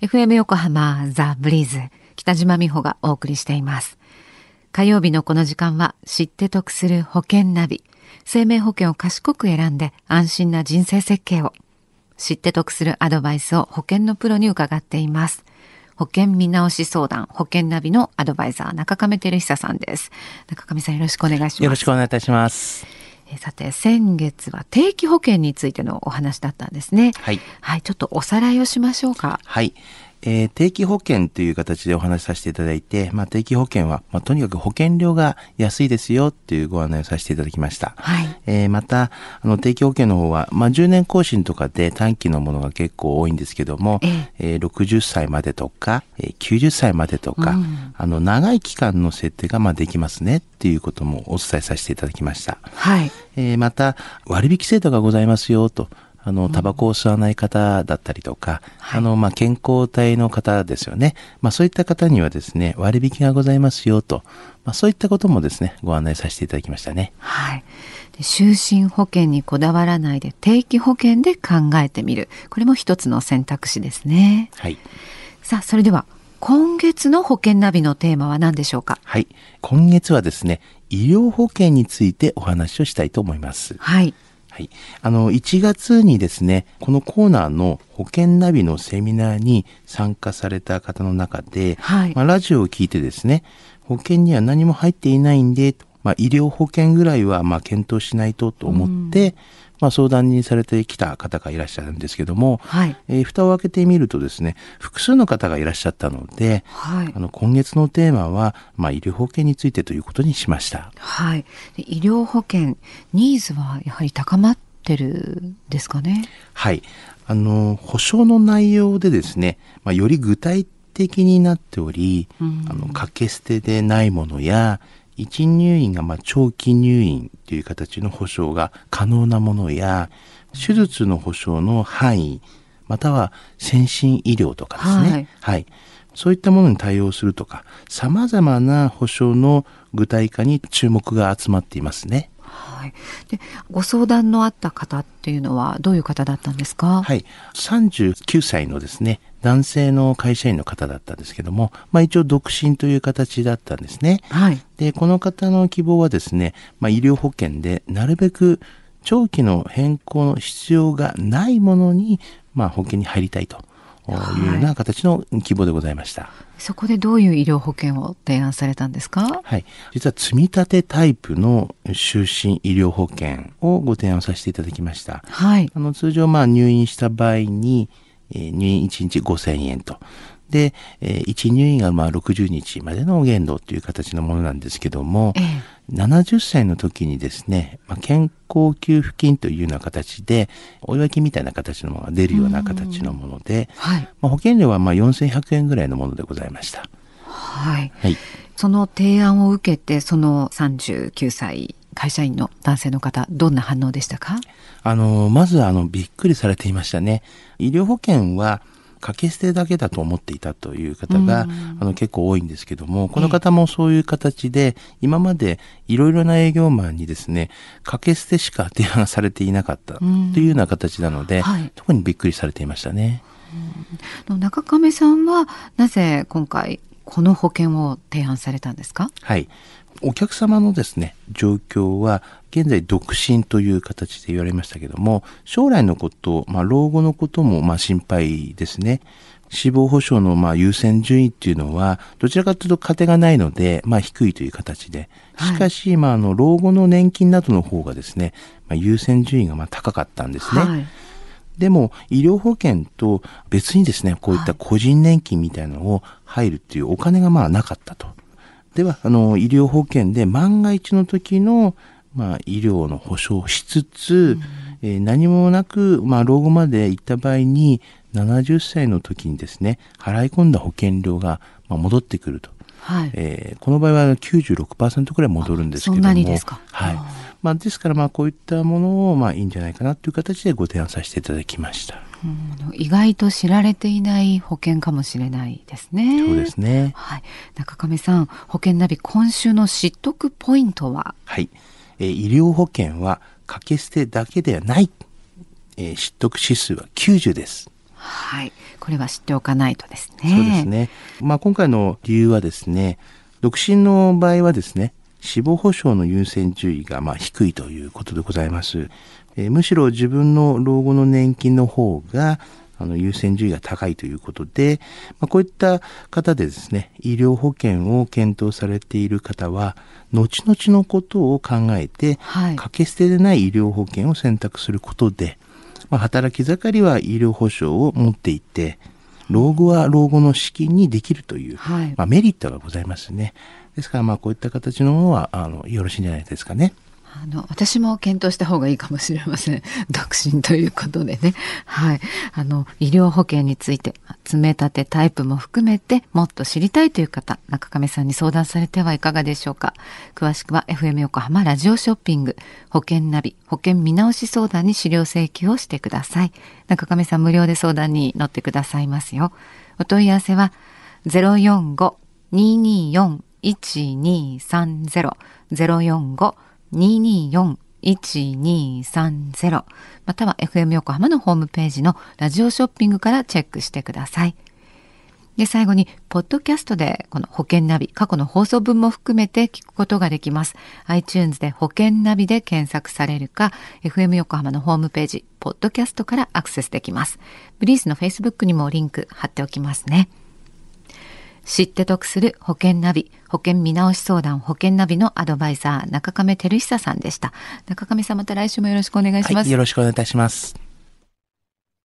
FM 横浜ザ・ブリーズ北島美穂がお送りしています。火曜日のこの時間は知って得する保険ナビ生命保険を賢く選んで安心な人生設計を。知って得するアドバイスを保険のプロに伺っています。保険見直し相談保険ナビのアドバイザー中亀照久さんです。中亀さんよろしくお願いします。よろしくお願いいたします。さて先月は定期保険についてのお話だったんですね。はい、はい、ちょっとおさらいをしましょうか。はいえー、定期保険という形でお話しさせていただいて、まあ、定期保険は、まあ、とにかく保険料が安いですよっていうご案内をさせていただきました。はい、えー、また、あの、定期保険の方は、まあ、10年更新とかで短期のものが結構多いんですけども、えー、えー、60歳までとか、えー、90歳までとか、うん、あの、長い期間の設定が、まあ、できますねっていうこともお伝えさせていただきました。はい。えー、また、割引制度がございますよと。あの、タバコを吸わない方だったりとか、うん、あの、まあ、健康体の方ですよね。まあ、そういった方にはですね、割引がございますよと、まあ、そういったこともですね、ご案内させていただきましたね。はい。就寝保険にこだわらないで定期保険で考えてみる。これも一つの選択肢ですね。はい。さあ、それでは、今月の保険ナビのテーマは何でしょうか？はい。今月はですね、医療保険についてお話をしたいと思います。はい。はい。あの、1月にですね、このコーナーの保険ナビのセミナーに参加された方の中で、はい、まあ、ラジオを聞いてですね、保険には何も入っていないんで、まあ、医療保険ぐらいはまあ検討しないとと思って、まあ、相談にされてきた方がいらっしゃるんですけども、はい、えー、蓋を開けてみるとですね複数の方がいらっしゃったので、はい、あの今月のテーマは、まあ、医療保険についてということにしました。はい、医療保険ニーズはやはり高まってるですかね？はい。あの、保証の内容でですね、まあ、より具体的になっており、うん、あの、掛け捨てでないものや、一入院がまあ長期入院という形の保証が可能なものや、手術の保証の範囲、または先進医療とかですね。はい、はい。そういったものに対応するとか、様々な保証の具体化に注目が集まっていますね。はい、でご相談のあった方っていうのはどういう方だったんですか？はい。39歳のですね男性の会社員の方だったんですけども、まあ、一応独身という形だったんですね。はい、でこの方の希望はですね、まあ、医療保険でなるべく長期の変更の必要がないものに、まあ、保険に入りたいというような形の希望でございました。はいそこでどういう医療保険を提案されたんですか？はい。実は積み立てタイプの就寝医療保険をご提案させていただきました。はい。あの、通常まあ入院した場合に、えー、入院1日5000円と。で、えー、1入院がまあ60日までの限度という形のものなんですけども、ええ、70歳の時にですね、まあ、健康給付金というような形で、お祝い金みたいな形のものが出るような形のもので、はい、まあ、保険料はまあ4100円ぐらいのものでございました。はい。はい。その提案を受けて、その39歳会社員の男性の方、どんな反応でしたか？あの、まずあの、びっくりされていましたね。医療保険は、掛け捨てだけだと思っていたという方が、あの結構多いんですけども、この方もそういう形で、今までいろいろな営業マンにですね、掛け捨てしか提案されていなかったというような形なので、はい、特にびっくりされていましたね。中亀さんはなぜ今回この保険を提案されたんですか？はい。お客様のですね、状況は、現在独身という形で言われましたけども、将来のこと、まあ、老後のことも、まあ、心配ですね。死亡保障の、まあ、優先順位っていうのは、どちらかというと、糧がないので、まあ、低いという形で。しかし、はい、まあ、あの、老後の年金などの方がですね、まあ、優先順位が、まあ、高かったんですね。はいでも、医療保険と別にですね、こういった個人年金みたいなのを入るっていうお金がまあなかったと。では、あの、医療保険で万が一の時の、まあ、医療の保障をしつつ、うん、えー、何もなく、まあ、老後まで行った場合に、70歳の時にですね、払い込んだ保険料が、まあ、戻ってくると。はい、えー、この場合は96%くらい戻るんですけども。ですか？はい。まあ、ですから、まあ、こういったものを、まあ、いいんじゃないかなという形でご提案させていただきました。うん、意外と知られていない保険かもしれないですね。そうですね。はい。中亀さん、保険ナビ今週の知得ポイントは？はい。えー、医療保険は掛け捨てだけではない。えー、知得指数は90です。はい。これは知っておかないとですね。そうですね。まあ今回の理由はですね、独身の場合はですね、死亡保障の優先順位がまあ低いということでございます。えー、むしろ自分の老後の年金の方があの優先順位が高いということで、まあ、こういった方でですね、医療保険を検討されている方は、後々のことを考えて、はい、掛け捨てでない医療保険を選択することで、まあ、働き盛りは医療保障を持っていて、老後は老後の資金にできるという、はい、まあ、メリットがございますね。ですから、まあ、こういった形のものは、あの、よろしいんじゃないですかね。あの、私も検討した方がいいかもしれません。独身ということでね。はい。あの、医療保険について、詰め立てタイプも含めて、もっと知りたいという方、中亀さんに相談されてはいかがでしょうか。詳しくは FM 横浜ラジオショッピング、保険ナビ、保険見直し相談に資料請求をしてください。中亀さん無料で相談に乗ってくださいますよ。お問い合わせは、045-224、045 224-1230または FM 横浜のホームページのラジオショッピングからチェックしてください。で、最後に、ポッドキャストで、この保険ナビ、過去の放送分も含めて聞くことができます。iTunes で保険ナビで検索されるか、FM 横浜のホームページ、ポッドキャストからアクセスできます。ブリースの Facebook にもリンク貼っておきますね。知って得する保険ナビ、保険見直し相談保険ナビのアドバイザー、中亀照久さんでした。中亀さんまた来週もよろしくお願いします。はい、よろしくお願いいたします。